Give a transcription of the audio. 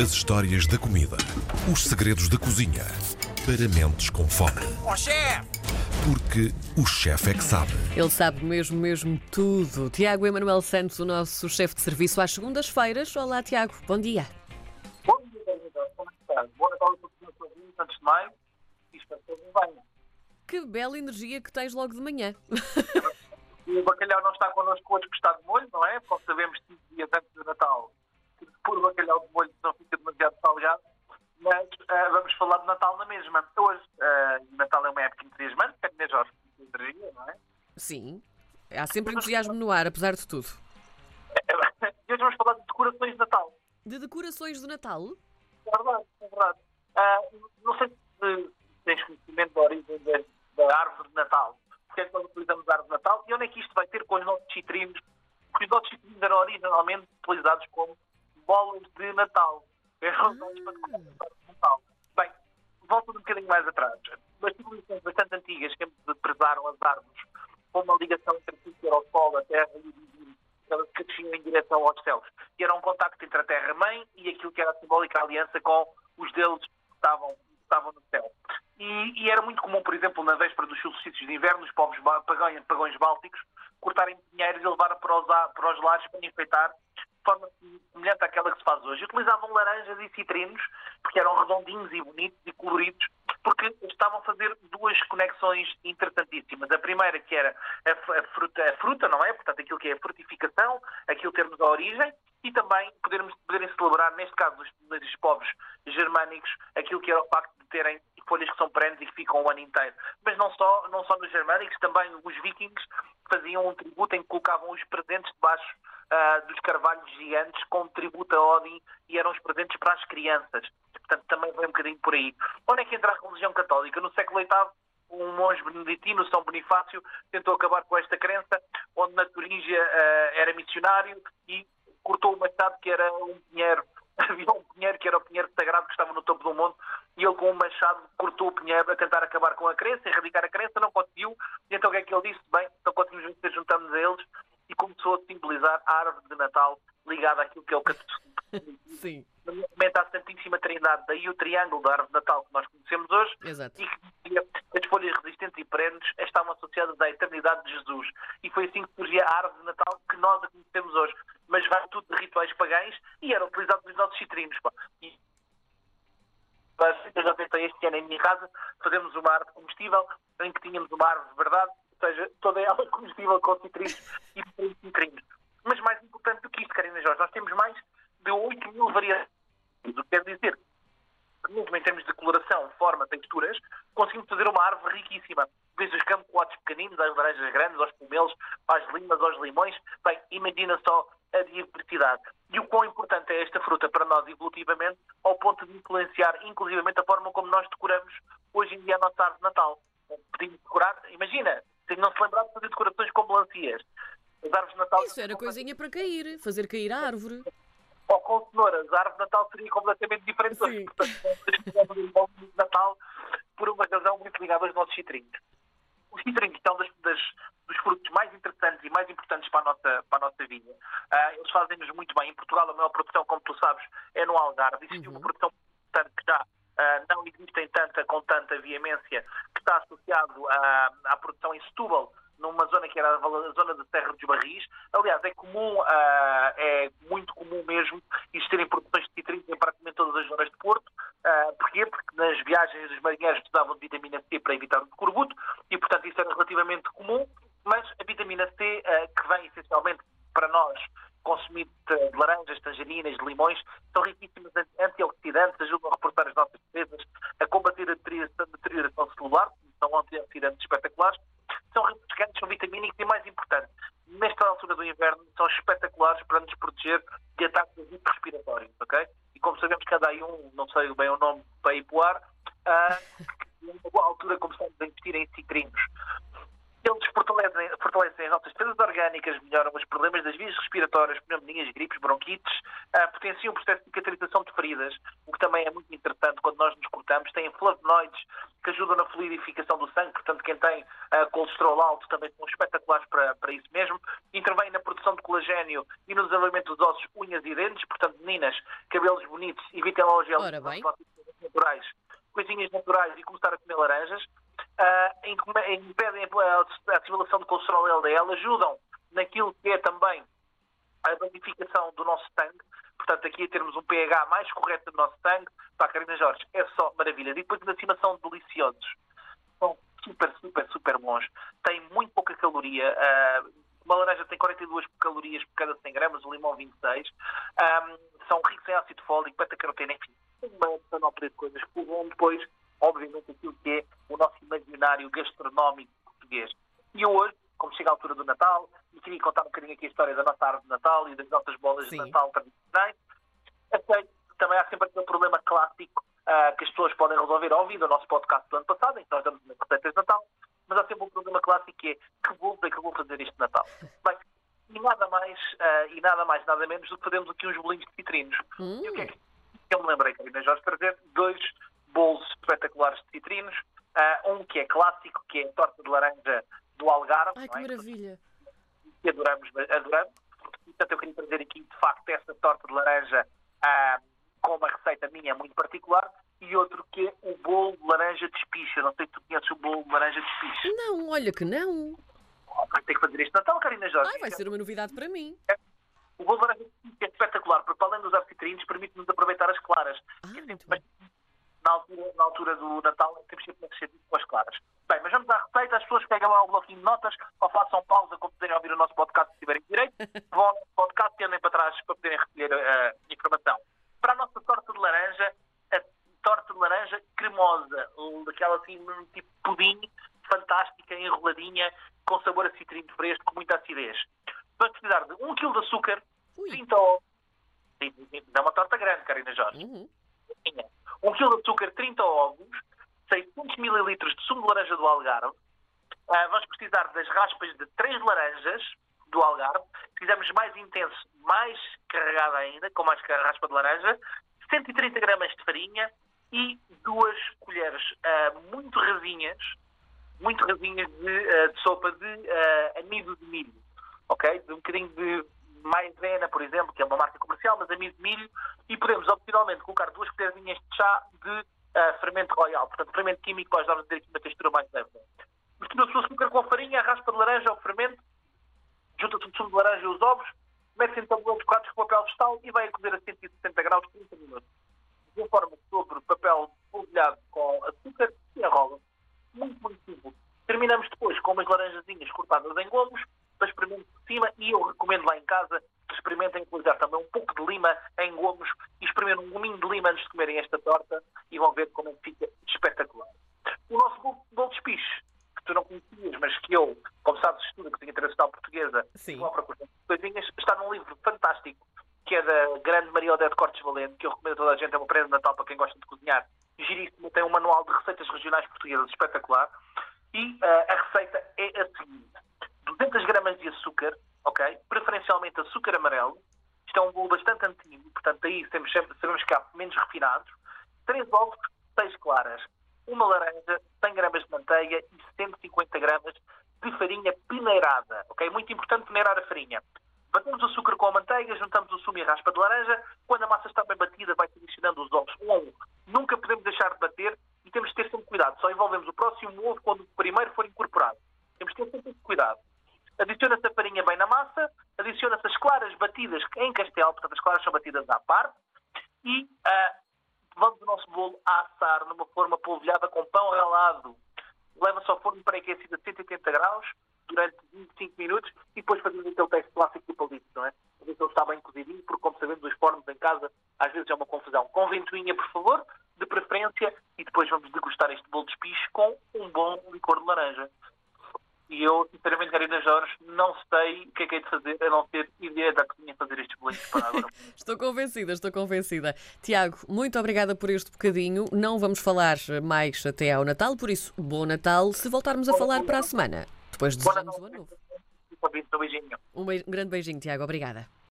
As histórias da comida. Os segredos da cozinha. Para mentes com fome. Ó chefe! Porque o chefe é que sabe. Ele sabe mesmo, mesmo tudo. Tiago Emanuel Santos, o nosso chefe de serviço às segundas-feiras. Olá, Tiago, bom dia. Bom dia, Daniel. Como está? Boa Natal a todos os meus ouvintes, antes de mais. Espero que bem. Que bela energia que tens logo de manhã. O bacalhau não está connosco hoje porque está de molho, não é? Como sabemos, 5 dias antes do Natal, o bacalhau de molho não fica demasiado salgado. Mas ah, vamos falar de Natal na mesma. Hoje, ah, Natal é uma época entusiasmante, é minha Jorge, energia, não é? Sim, há sempre entusiasmo no ar, apesar de tudo. E hoje vamos falar de decorações de Natal. De decorações de Natal? É verdade, é verdade. Ah, não sei se tens conhecimento da origem da, da árvore de Natal. Porque é que nós utilizamos a árvore de Natal e onde é que isto vai ter com os nossos citrinos? Porque os nossos citrinos eram originalmente utilizados como de Natal. Eram usados para decorar a árvore de Natal. Bem, volto um bocadinho mais atrás. As civilizações bastante antigas sempre prezaram as árvores com uma ligação entre que o sol, a terra e o divino. Elas que desciam em direção aos céus. E era um contacto entre a terra-mãe e aquilo que era a simbólica aliança com os deuses que estavam, que estavam no céu. E, e era muito comum, por exemplo, na véspera dos solstícios de inverno, os povos pagães, pagões bálticos cortarem pinheiros e levar para os, para os lares para enfeitar forma semelhante àquela que se faz hoje. Utilizavam laranjas e citrinos, porque eram redondinhos e bonitos e coloridos, porque estavam a fazer duas conexões interessantíssimas. A primeira que era a, fruta, a fruta, não é? Portanto, aquilo que é a frutificação, aquilo termos a origem, e também podermos, poderem celebrar, neste caso dos povos germânicos, aquilo que era o facto de terem folhas que são perenes e que ficam o ano inteiro. Mas não só, não só nos germânicos, também os vikings faziam um tributo em que colocavam os presentes debaixo ah, dos carvalhos gigantes como tributo a Odin e eram os presentes para as crianças. Portanto, também vem um bocadinho por aí. Onde é que entra a religião católica? No século VIII, um monge beneditino, São Bonifácio, tentou acabar com esta crença, onde na Turíngea ah, era missionário e cortou o machado que era um pinheiro. Havia um pinheiro que era o pinheiro sagrado que estava no topo do monte e ele com um machado cortou o pinheiro a tentar acabar com a crença, erradicar a crença, não conseguiu. E então o que é que ele disse? Bem, então conseguimos juntamos a eles começou a simbolizar a árvore de Natal ligada àquilo que é o catolicismo. Sim, Nomeadamente à Santíssima Trindade, daí o triângulo da árvore de Natal que nós conhecemos hoje, exato. e que as folhas resistentes e perenes estavam associadas à eternidade de Jesus. E foi assim que surgia a árvore de Natal que nós a conhecemos hoje. Mas vai tudo de rituais pagães e era utilizado nos nossos citrinos. pá. E eu já tentei este ano em minha casa fazemos uma árvore comestível em que tínhamos uma árvore de verdade, seja, toda ela comestível com citrinos e citrinos. Mas mais importante do que isto, Karina Jorge, nós temos mais de 8 mil variações. O que quer dizer que, mesmo em termos de coloração, forma, texturas, conseguimos fazer uma árvore riquíssima. Desde os campoates pequeninos, às laranjas grandes, aos pomelos, às limas, aos limões. Bem, imagina só a diversidade. E o quão importante é esta fruta para nós evolutivamente, ao ponto de influenciar, inclusivamente, a forma como nós decoramos hoje em dia a nossa árvore de Natal. Pedimos decorar, imagina, se não se lembrar de fazer decorações com melancias. As árvores de Natal. Isso era coisinha para cair, fazer cair a árvore. ou com cenouras. A árvore de Natal seria completamente diferente Sim. hoje. Portanto, de Natal por uma razão muito ligada aos nossos citrinhos. Os citrinhos são das, das- dos frutos mais interessantes e mais importantes para a nossa, para a nossa vida. Ah, eles fazem-nos muito bem. Em Portugal, a maior produção, como tu sabes, é no Algarve. Existe uma produção importante que já ah, não existe em tanta, com tanta veemência, que está associado à, à produção em Setúbal, numa zona que era a zona da Serra dos Barris. Aliás, é comum, ah, é muito comum mesmo existirem produções de citrinos em praticamente todas as zonas de Porto. Ah, porquê? Porque nas viagens dos marinheiros precisavam de vitamina C para evitar o escorbuto e, portanto, isso era relativamente comum. Mas a vitamina C, ah, que vem essencialmente para nós consumir de de laranjas, tangerinas, de limões, são riquíssimas em antioxidantes, ajudam a reportar as nossas defesas, a combater a deterioração, celular, são antioxidantes espetaculares, são refrescantes, são vitamínicos e, mais importante, nesta altura do inverno, são espetaculares para nos proteger de ataques respiratórios, ok? E como sabemos, aí um, não sei bem o nome para ir para o ar, ah, numa boa altura começamos a investir em citrinos. Fortalecem, fortalecem as nossas defesas orgânicas, melhoram os problemas das vias respiratórias, pneumonias, gripes, bronquites, ah, potenciam o processo de cicatrização de feridas, o que também é muito interessante quando nós nos cortamos. Têm flavonoides que ajudam na fluidificação do sangue, portanto, quem tem ah, colesterol alto também são espetaculares para, para isso mesmo. Intervém na produção de colagênio e no desenvolvimento dos ossos, unhas e dentes. Portanto, meninas, cabelos bonitos, evitem lá os gelos naturais, coisinhas naturais e começar a comer laranjas. Income- impedem a assimilação de colesterol LDL, ajudam naquilo que é também a bonificação do nosso sangue. Portanto, aqui a termos um pH mais correto do nosso sangue, para a Carina Jorge, é só maravilha. E depois, na cima, são deliciosos. São super, super, super bons. Têm muito pouca caloria. ah, uma laranja tem 42 calorias por cada 100 gramas, o limão 26. Ah, são ricos em ácido fólico, beta-caroteno, enfim. Uma panóplia de coisas que vão depois, obviamente, aquilo que é o nosso imaginário gastronómico português. E hoje, como chega a altura do Natal, e queria contar um bocadinho aqui a história da nossa árvore de Natal e das nossas bolas Sim. de Natal tradicionais, Aceito. Também há sempre aquele problema clássico ah, que as pessoas podem resolver ao ouvir o nosso podcast do ano passado, em que nós damos as receitas de Natal, mas há sempre um problema clássico que é que bolo é que eu vou fazer este Natal? Bem, e nada mais, ah, e nada mais, nada menos do que fazermos aqui uns bolinhos de citrinos. Hum. E o que é que eu me lembrei, Carina Jorge, trazer dois bolos espetaculares de citrinos. Ah, um que é clássico, que é a torta de laranja do Algarve. Ai, que é? maravilha. que adoramos, adoramos. Portanto, eu queria trazer aqui, de facto, essa torta de laranja ah, com uma receita minha muito particular e outro que é o bolo de laranja de espicha. Não sei se tu conheces o bolo de laranja de espicha. Não, olha que não. Vai ter que fazer este Natal, Karina Jorge. Ai, vai ser uma novidade para mim. O bolo de laranja de espicha é espetacular, porque para além de usar citrinos, permite-nos aproveitar as claras. Ah, Que é muito sempre. Na altura, na altura do Natal, temos sempre que ser com as claras. Bem, mas vamos à receita. As pessoas pegam lá o bloquinho de notas ou façam pausa quando puderem ouvir o nosso podcast se tiverem direito. Vão ao podcast e andem para trás para poderem recolher a informação. Para a nossa torta de laranja, a torta de laranja cremosa, daquela assim, tipo pudim, fantástica, enroladinha, com sabor a citrino fresco, com muita acidez. Vamos precisar de 1 kg de açúcar, Ui. 30 ovos. Sim, sim, sim, É uma torta grande, Karina Jorge. Uhum. Tinha 1 kg de açúcar, 30 ovos, 600 ml de sumo de laranja do Algarve. Ah, vamos precisar das raspas de 3 laranjas do Algarve. Quisermos mais intenso, mais carregada ainda, com mais raspa de laranja. 130 gramas de farinha e duas colheres ah, muito rasinhas, muito rasinhas de, ah, de sopa de amido de milho. Ok? De um bocadinho de maisena, por exemplo, que é uma marca comercial, mas amido de milho. E podemos, opcionalmente, colocar duas colherzinhas de chá de ah, fermento royal. Portanto, fermento químico vai dar aqui uma textura mais leve. Mistura-se o açúcar com a farinha, a raspa de laranja ao fermento, junta-se o sumo de laranja e os ovos, mete-se em tabuleiros quadrados com papel vegetal e vai a cozer a 160 graus 30 minutos. Informa sobre papel polvilhado com açúcar e enrola. Muito, muito simples. Terminamos depois com umas laranjazinhas cortadas em gomos, para experimentar por cima e eu recomendo lá em casa que experimentem utilizar também um pouco de lima em gomos e experimentem um gominho de lima antes de comerem esta torta e vão ver como é que fica espetacular. O nosso bolo, bolo de espiche, que tu não conhecias, mas que eu, como sabes, estudo a cozinha internacional portuguesa, Sim. vou à procura de coisinhas, está num livro fantástico, que é da grande Maria Odete Cortes Valente, que eu recomendo a toda a gente, é uma prenda de Natal para quem gosta de cozinhar. Giríssimo, tem um manual de receitas regionais portuguesas espetacular. E ah, a receita é a seguinte. 200 gramas de açúcar, ok? Preferencialmente açúcar amarelo. Isto é um bolo bastante antigo, portanto aí temos sempre, que há menos refinados. 3 ovos, 6 claras. Uma laranja, 100 gramas de manteiga e 150 gramas de farinha peneirada, ok? Muito importante peneirar a farinha. Batemos o açúcar com a manteiga, juntamos o sumo e a raspa de laranja. Quando a massa está bem batida, vai adicionando os ovos um a um. Nunca podemos deixar de bater e temos de ter sempre cuidado. Só envolvemos o próximo ovo quando o primeiro for incorporado. Temos de ter sempre cuidado. Adiciona-se a farinha bem na massa, adiciona-se as claras batidas em castelo, portanto as claras são batidas à parte, e ah, vamos o nosso bolo a assar numa forma polvilhada com pão ralado. Leva-se ao forno pré-aquecido a 180 graus durante 25 minutos e depois fazemos aquele teste clássico do palito, não é? A ver se ele está bem cozidinho, porque como sabemos, os fornos em casa às vezes é uma confusão. Com ventoinha, por favor, de preferência, e depois vamos degustar este bolo de espiche com um bom licor de laranja. E eu, sinceramente, Karina Jorge, não sei o que é que é de fazer, a não ter ideia da cozinha fazer estes bolinhos para agora. Estou convencida, estou convencida. Tiago, muito obrigada por este bocadinho. Não vamos falar mais até ao Natal, por isso, bom Natal. Se voltarmos a falar para a semana, depois Bom desejamos Natal. o ano novo. Um. Um um grande beijinho, Tiago. Obrigada.